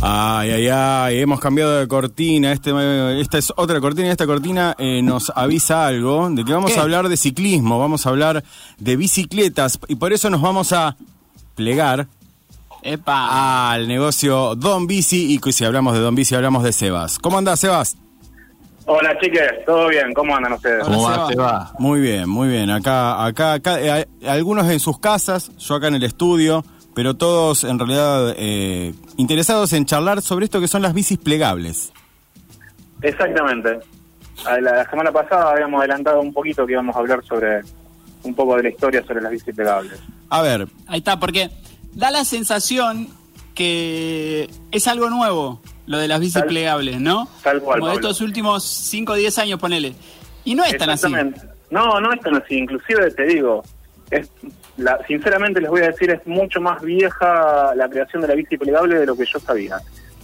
Ay, ay, ay, hemos cambiado de cortina. Este, esta es otra cortina. Esta cortina eh, nos avisa algo de que vamos ¿Qué? a hablar de ciclismo, vamos a hablar de bicicletas y por eso nos vamos a plegar Epa. al negocio Don Bici y si hablamos de Don Bici hablamos de Sebas. ¿Cómo andás, Sebas? Hola chiques, ¿todo bien? ¿Cómo andan ustedes? ¿Cómo va, Seba? Muy bien, muy bien. Acá, acá, acá eh, algunos en sus casas, yo acá en el estudio, pero todos en realidad eh, interesados en charlar sobre esto que son las bicis plegables. Exactamente. A La, la semana pasada habíamos adelantado un poquito que íbamos a hablar sobre un poco de la historia sobre las bicis plegables. A ver, Ahí está, porque da la sensación que es algo nuevo lo de las bicis Tal- plegables, ¿no? tal cual, Como de estos últimos 5 o 10 años, ponele. Y no es tan así. Exactamente. No, no es tan así. Inclusive te digo, es la, sinceramente les voy a decir, es mucho más vieja la creación de la bici plegable de lo que yo sabía.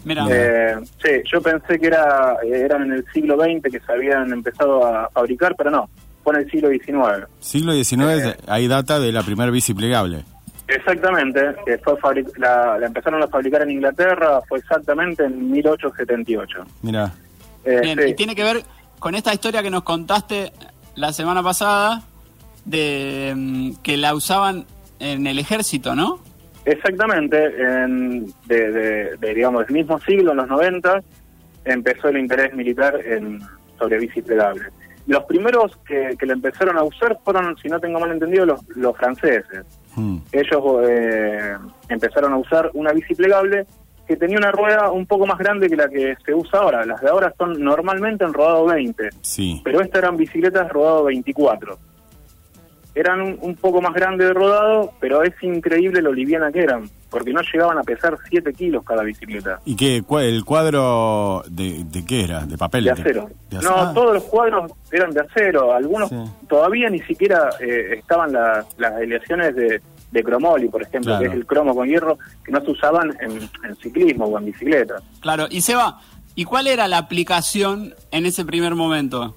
Mira, Eh, sí, yo pensé que era eran en el siglo XX que se habían empezado a fabricar, pero no, fue en el siglo XIX. siglo XIX hay data de la primera bici plegable. Exactamente, que fue fabric- la, la empezaron a fabricar en Inglaterra, fue exactamente en 1878. Mira, Eh, bien. sí, Y tiene que ver con esta historia que nos contaste la semana pasada de mm, que la usaban en el ejército, ¿no? Exactamente, en, de, de- de, digamos, del mismo siglo, en los 90, empezó el interés militar en, sobre bici plegable. Los primeros que, que lo empezaron a usar fueron, si no tengo mal entendido, los, los franceses. hmm, ellos eh, empezaron a usar una bici plegable que tenía una rueda un poco más grande que la que se usa ahora. Las de ahora son normalmente en rodado 20, sí. pero estas eran bicicletas rodado 24. Eran un, un poco más grandes de rodado, pero es increíble lo liviana que eran, porque no llegaban a pesar 7 kilos cada bicicleta. ¿Y qué? cua- ¿El cuadro de, de qué era? ¿De papel? De acero. de No, acero? Ah, todos los cuadros eran de acero. Algunos Sí. todavía ni siquiera eh, estaban las las aleaciones de, de cromoli, por ejemplo, Claro. que es el cromo con hierro, que no se usaban en, en ciclismo o en bicicleta. Claro. Y Seba, ¿y cuál era la aplicación en ese primer momento?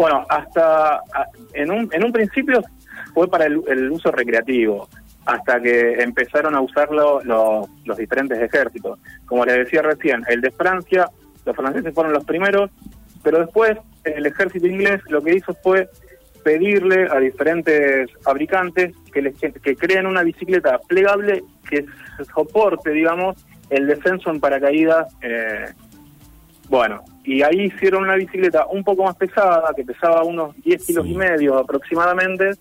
Bueno, hasta en un, en un principio fue para el, el uso recreativo, hasta que empezaron a usarlo los, los diferentes ejércitos. Como les decía recién, el de Francia, los franceses fueron los primeros, pero después el ejército inglés lo que hizo fue pedirle a diferentes fabricantes que, les, que creen una bicicleta plegable que soporte, digamos, el descenso en paracaídas eh, bueno, y ahí hicieron una bicicleta un poco más pesada, que pesaba unos 10 kilos Sí. y medio aproximadamente,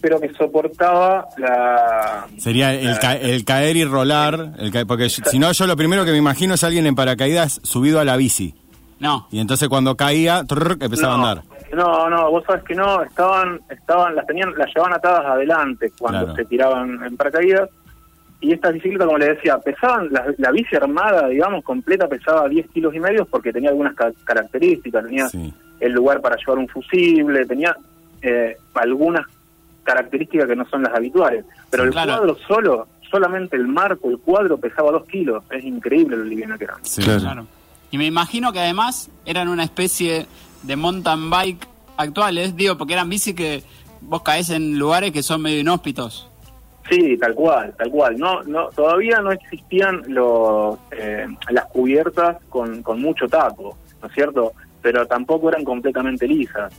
pero que soportaba la... Sería el, ca- el caer y rolar, el ca- porque si no yo lo primero que me imagino es alguien en paracaídas subido a la bici. No. Y entonces cuando caía, trrr, empezaba no, a andar. No, no, vos sabes que no, estaban, estaban, las tenían, las llevaban atadas adelante cuando Claro. se tiraban en paracaídas. Y estas bicicletas, como les decía, pesaban, la, la bici armada, digamos, completa, pesaba 10 kilos y medio porque tenía algunas ca- características, tenía Sí. el lugar para llevar un fusible, tenía eh, algunas características que no son las habituales. Pero el Claro. cuadro solo, solamente el marco, el cuadro pesaba 2 kilos. Es increíble lo liviano que era. Sí. Claro. Claro. Y me imagino que además eran una especie de mountain bike actuales, digo, porque eran bicis que vos caes en lugares que son medio inhóspitos. Sí, tal cual, tal cual. No, no, todavía no existían los, eh, las cubiertas con, con mucho taco, ¿no es cierto? Pero tampoco eran completamente lisas.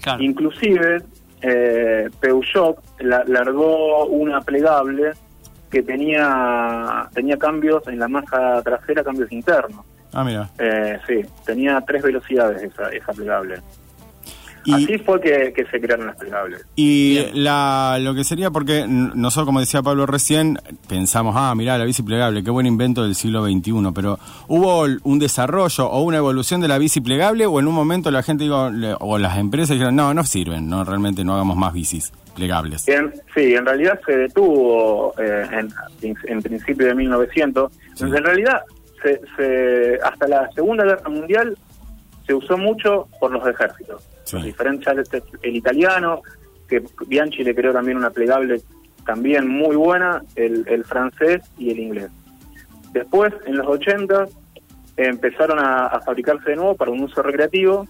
Claro. Inclusive, eh, Peugeot la- largó una plegable que tenía tenía cambios en la masa trasera, cambios internos. Ah, mira. Eh, sí, tenía tres velocidades esa, esa plegable. Y, Así fue que, que se crearon las plegables. y Bien. la, lo que sería, porque nosotros, como decía Pablo recién, pensamos, ah, mirá, la bici plegable, qué buen invento del siglo XXI, pero ¿hubo un desarrollo o una evolución de la bici plegable o en un momento la gente, digo, o las empresas dijeron, no, no sirven, no realmente no hagamos más bicis plegables? En- sí, en realidad se detuvo eh, en, en principio de 1900. Sí. En realidad, se, se- hasta la Segunda Guerra Mundial se usó mucho por los ejércitos. Sí. Los diferentes, el italiano, que Bianchi le creó también una plegable también muy buena, el, el francés y el inglés. Después, en los 80, empezaron a, a fabricarse de nuevo para un uso recreativo.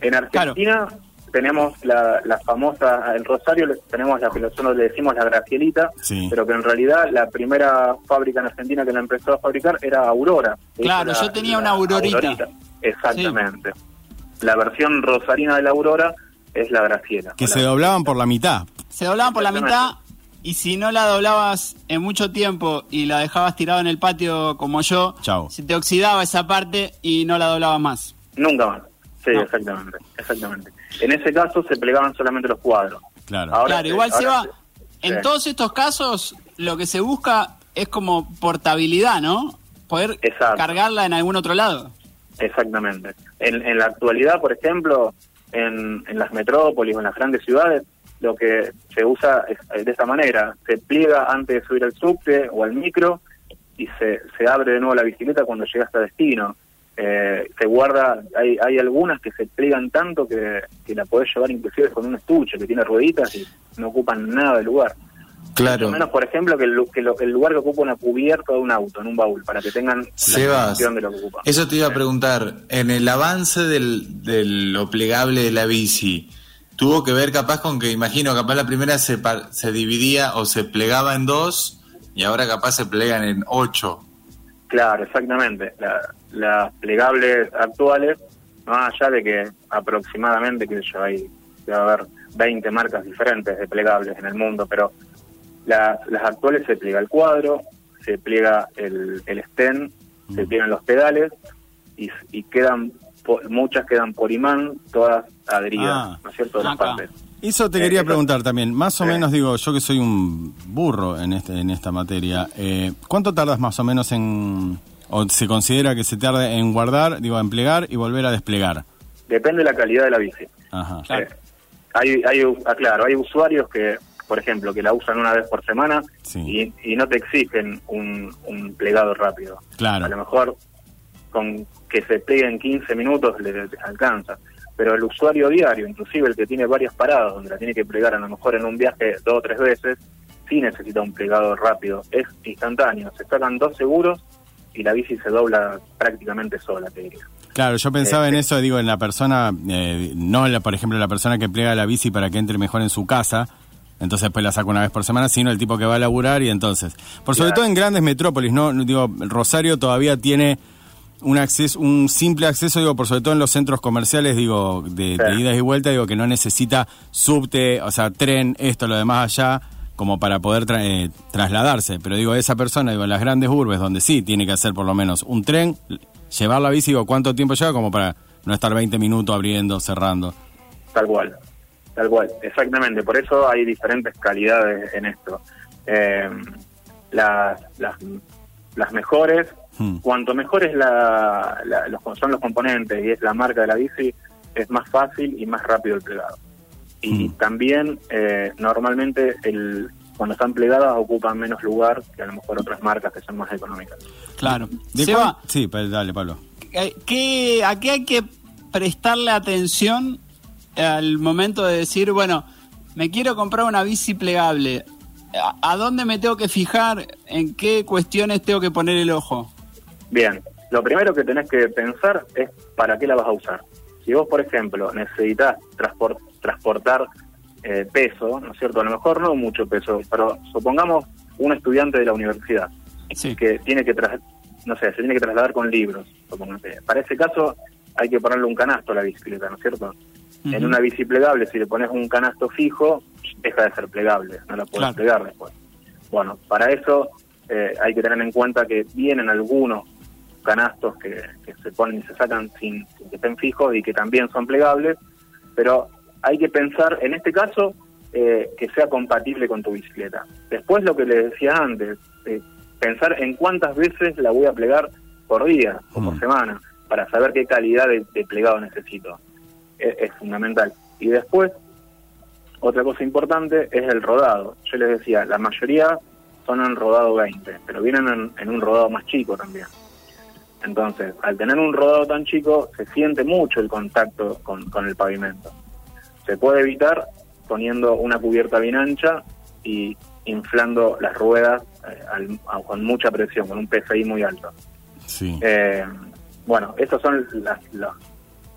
En Argentina tenemos la, la famosa, en Rosario tenemos la que nosotros le decimos la Gracielita, Sí. pero que en realidad la primera fábrica en Argentina que la empezó a fabricar era Aurora. Claro, yo tenía una Aurorita. Exactamente. La versión rosarina de la Aurora es la Graciela. Que se la- doblaban por la mitad. Se doblaban por la mitad y si no la doblabas en mucho tiempo y la dejabas tirada en el patio como yo, Chau. se te oxidaba esa parte y no la doblabas más. Nunca más. Sí, No. exactamente, exactamente. En ese caso se plegaban solamente los cuadros. Claro. Ahora claro, se- igual se ahora va. se- En sí. todos estos casos, lo que se busca es como portabilidad, ¿no? Poder Exacto. cargarla en algún otro lado. Exactamente. En, en la actualidad, por ejemplo, en, las metrópolis o en las grandes ciudades, lo que se usa es de esta manera. Se pliega antes de subir al subte o al micro y se, se abre de nuevo la bicicleta cuando llegas a destino. Eh, se guarda, hay, hay algunas que se pliegan tanto que, que la podés llevar inclusive con un estuche que tiene rueditas y no ocupan nada de lugar. Claro. Mucho menos, por ejemplo, que el, que lo- el lugar que ocupa una cubierta de un auto, en un baúl, para que tengan la Sebas, dimensión de lo que ocupa. eso te iba a preguntar. En el avance del, de lo plegable de la bici, tuvo que ver capaz con que, imagino, capaz la primera se, se dividía o se plegaba en dos y ahora capaz se plegan en ocho. Claro, exactamente. La- las plegables actuales, más allá de que aproximadamente, que yo, hay, debe haber 20 marcas diferentes de plegables en el mundo, pero la- las actuales se pliega el cuadro, se pliega el, el stem, se pliegan los pedales y, y quedan, po- muchas quedan por imán, todas adheridas, Ah. ¿no es cierto?, las partes. Eso te Eh, quería eso- preguntar también. Más o menos, digo, yo que soy un burro en este en esta materia, eh, ¿cuánto tardas más o menos en, o se considera que se tarda en guardar, digo, en plegar y volver a desplegar? Depende de la calidad de la bici. Ajá. Claro. Eh, hay, hay, claro, hay usuarios que, por ejemplo, que la usan una vez por semana Sí. y, y no te exigen un, un plegado rápido. Claro. A lo mejor con que se plegue en 15 minutos le, les alcanza. Pero el usuario diario, inclusive el que tiene varias paradas donde la tiene que plegar a lo mejor en un viaje dos o tres veces, sí necesita un plegado rápido. Es instantáneo. Se sacan dos seguros y la bici se dobla prácticamente sola, te diría. Claro, yo pensaba Eh, en sí. eso, digo, en la persona, eh, no, la, por ejemplo, la persona que plega la bici para que entre mejor en su casa, entonces después la saca una vez por semana, sino el tipo que va a laburar y entonces, por sobre Claro. todo en grandes metrópolis, no, digo, Rosario todavía tiene un acceso, un simple acceso, digo, por sobre todo en los centros comerciales, digo, de, de idas y vueltas, digo, que no necesita subte, o sea, tren, esto, lo demás allá, como para poder tra- eh, trasladarse. Pero digo, esa persona, digo, en las grandes urbes, donde sí tiene que hacer por lo menos un tren, llevar la bici, digo, ¿cuánto tiempo lleva? Como para no estar 20 minutos abriendo, cerrando. Tal cual, tal cual, exactamente. Por eso hay diferentes calidades en esto. Eh, las, las, las mejores, Hmm. cuanto mejor es la, la- los, son los componentes y es la marca de la bici, es más fácil y más rápido el plegado. Y Hmm. también, eh, normalmente, el, cuando están plegadas ocupan menos lugar que a lo mejor otras marcas que son más económicas. Claro. ¿De Seba, Sí, dale, Pablo. eh, ¿qué, ¿a qué hay que prestarle atención al momento de decir, bueno, me quiero comprar una bici plegable? ¿A, dónde me tengo que fijar? ¿En qué cuestiones tengo que poner el ojo? Bien, lo primero que tenés que pensar es para qué la vas a usar. Si vos, por ejemplo, necesitas transpor- transportar eh, peso, ¿no es cierto? A lo mejor no mucho peso, pero supongamos un estudiante de la universidad Sí. que tiene que, no sé, se tiene que trasladar con libros, supongamos. Para ese caso hay que ponerle un canasto a la bicicleta, ¿no es cierto? En una bici plegable, si le pones un canasto fijo, deja de ser plegable, no la puedes Claro. plegar después. Bueno, para eso eh, hay que tener en cuenta que vienen algunos canastos que, que se ponen y se sacan sin, sin que estén fijos y que también son plegables, pero hay que pensar, en este caso, eh, que sea compatible con tu bicicleta. Después lo que les decía antes, eh, pensar en cuántas veces la voy a plegar por día o por semana, para saber qué calidad de, de plegado necesito. Es, es fundamental. Y después, otra cosa importante es el rodado. Yo les decía, la mayoría son en rodado 20, pero vienen en, en un rodado más chico también. Entonces, al tener un rodado tan chico, se siente mucho el contacto con, con el pavimento. Se puede evitar poniendo una cubierta bien ancha y inflando las ruedas eh, al- a- con mucha presión, con un PSI muy alto. Sí. Eh, bueno, estos son las, las-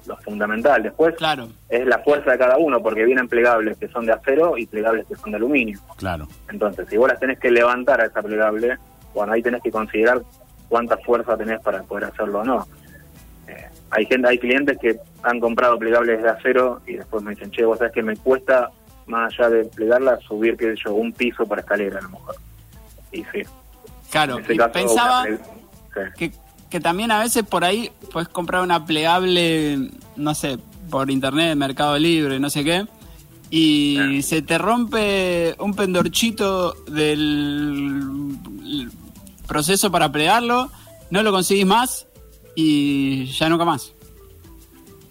lo fundamental. Después Claro. es la fuerza de cada uno, porque vienen plegables que son de acero y plegables que son de aluminio. Claro. Entonces, si vos las tenés que levantar a esa plegable, bueno, ahí tenés que considerar cuánta fuerza tenés para poder hacerlo o no. Eh, hay gente, hay clientes que han comprado plegables de acero y después me dicen, che, vos sabés que me cuesta, más allá de plegarla, subir, qué sé yo, un piso para escalera a lo mejor. Y sí. Claro, en ese y caso, pensaba una ple- sí. que, que también a veces por ahí puedes comprar una plegable, no sé, por internet, Mercado Libre, no sé qué, y se te rompe un pendorchito del proceso para plegarlo, no lo conseguís más y ya nunca más.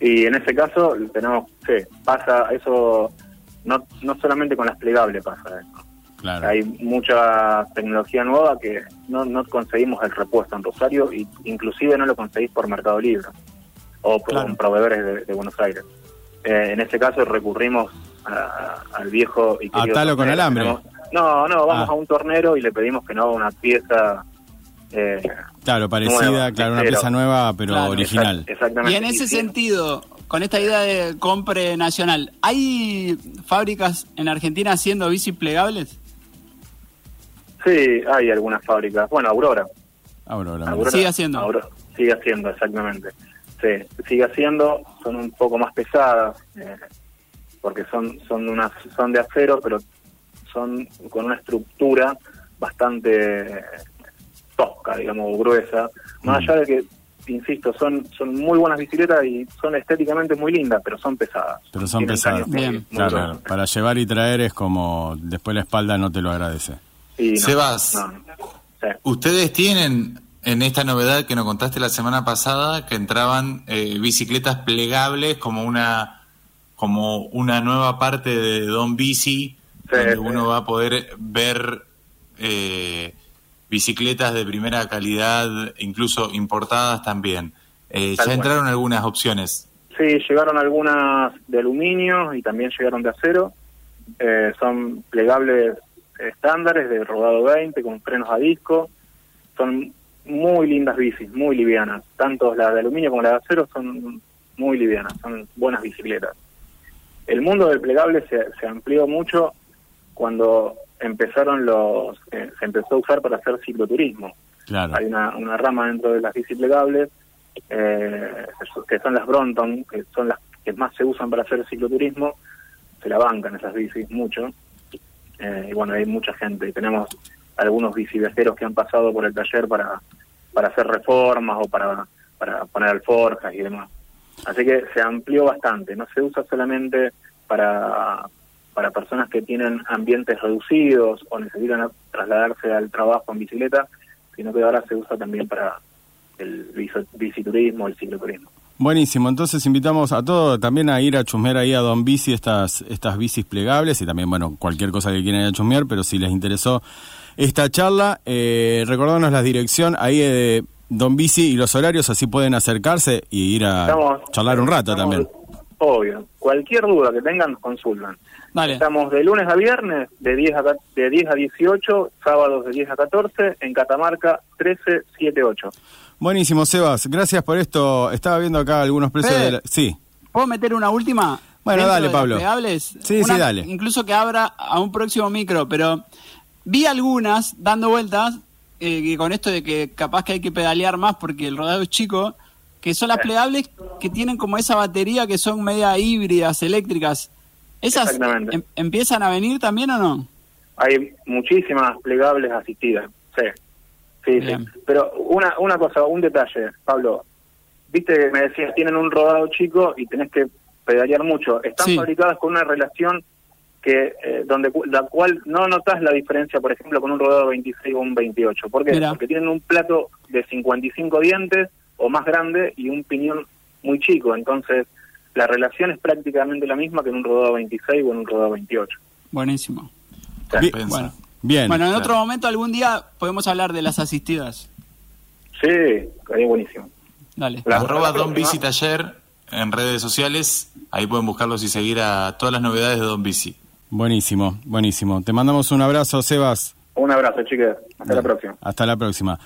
Y en ese caso tenemos, sí, pasa eso, no, no solamente con las plegables pasa eso. Claro. Hay mucha tecnología nueva que no, no conseguimos el repuesto en Rosario y inclusive no lo conseguís por Mercado Libre o por Claro. proveedores de, de Buenos Aires. Eh, en ese caso recurrimos a- al viejo y querido Atalo con alambre. No, no, vamos Ah. a un tornero y le pedimos que no haga una pieza eh, Claro, parecida, nueva, claro, una pieza nueva, pero Claro. original. Exact- exactamente. Y en ese sentido, con esta idea de compre nacional, ¿hay fábricas en Argentina haciendo bici plegables? Sí, hay algunas fábricas. Bueno, Aurora. Aurora. Aurora- Sigue haciendo. Aurora- sigue haciendo, exactamente. Sí, sigue haciendo, son un poco más pesadas, eh, porque son son unas son de acero, pero son con una estructura bastante eh, tosca, digamos, gruesa. Más Mm. allá de que, insisto, son son muy buenas bicicletas y son estéticamente muy lindas, pero son pesadas. Pero son Tienen pesadas. muy- Bien. muy Claro, para llevar y traer es como después la espalda no te lo agradece. No, Sebas. no, sí. Ustedes tienen en esta novedad que nos contaste la semana pasada que entraban eh, bicicletas plegables como una como una nueva parte de Don Bici donde uno va a poder ver eh, bicicletas de primera calidad, incluso importadas también. Eh, ya entraron algunas opciones. Sí, llegaron algunas de aluminio y también llegaron de acero. Eh, son plegables estándares de rodado 20 con frenos a disco. Son muy lindas bicis, muy livianas. Tanto las de aluminio como las de acero son muy livianas, son buenas bicicletas. El mundo del plegable se, se amplió mucho cuando empezaron los, eh, se empezó a usar para hacer cicloturismo. Claro. Hay una, una rama dentro de las bici plegables eh, que son las Bronton, que son las que más se usan para hacer cicloturismo. Se la bancan esas bicis mucho. Eh, y bueno, hay mucha gente. Y tenemos algunos biciviajeros que han pasado por el taller para, para hacer reformas o para, para poner alforjas y demás. Así que se amplió bastante. No se usa solamente para, para personas que tienen ambientes reducidos o necesitan trasladarse al trabajo en bicicleta, sino que ahora se usa también para el bici- biciturismo, el cicloturismo. Buenísimo, entonces invitamos a todos también a ir a chusmear ahí a Don Bici estas, estas bicis plegables y también, bueno, cualquier cosa que quieran ir a chusmear, pero si les interesó esta charla, eh, recordándonos la dirección ahí de Don Bici y los horarios, así pueden acercarse y ir a Estamos- charlar un rato estamos- también. Obvio. Cualquier duda que tengan, nos consultan. Estamos de lunes a viernes, de 10 a, ca- de 10 a 18, sábados de 10 a 14, en Catamarca 1378. Buenísimo, Sebas, gracias por esto. Estaba viendo acá algunos precios Fede. de la... Sí, ¿Puedo meter una última? Bueno, dale, de las Pablo. plegables? Sí, sí, dale. Incluso que abra a un próximo micro, pero vi algunas dando vueltas, eh, que con esto de que capaz que hay que pedalear más porque el rodado es chico, que son las plegables que tienen como esa batería que son media híbridas, eléctricas. ¿Esas Exactamente. em- empiezan a venir también o no? Hay muchísimas plegables asistidas, sí. Sí, Bien. sí. Pero una, una cosa, un detalle, Pablo. Viste que me decías, tienen un rodado chico y tenés que pedalear mucho. Están Sí. fabricadas con una relación que eh, donde la cual no notas la diferencia, por ejemplo, con un rodado 26 o un 28. ¿Por qué? Porque tienen un plato de 55 dientes o más grande y un piñón muy chico. Entonces, la relación es prácticamente la misma que en un rodado 26 o en un rodado 28. Buenísimo. Bueno, bien. bueno en claro. otro momento, algún día, podemos hablar de las asistidas. Sí, estaría buenísimo. Dale. La- Arroba la Don Bici Taller en redes sociales. Ahí pueden buscarlos y seguir a todas las novedades de Don Bici. Buenísimo, buenísimo. Te mandamos un abrazo, Sebas. Un abrazo, chicas. Hasta la próxima. Hasta la próxima.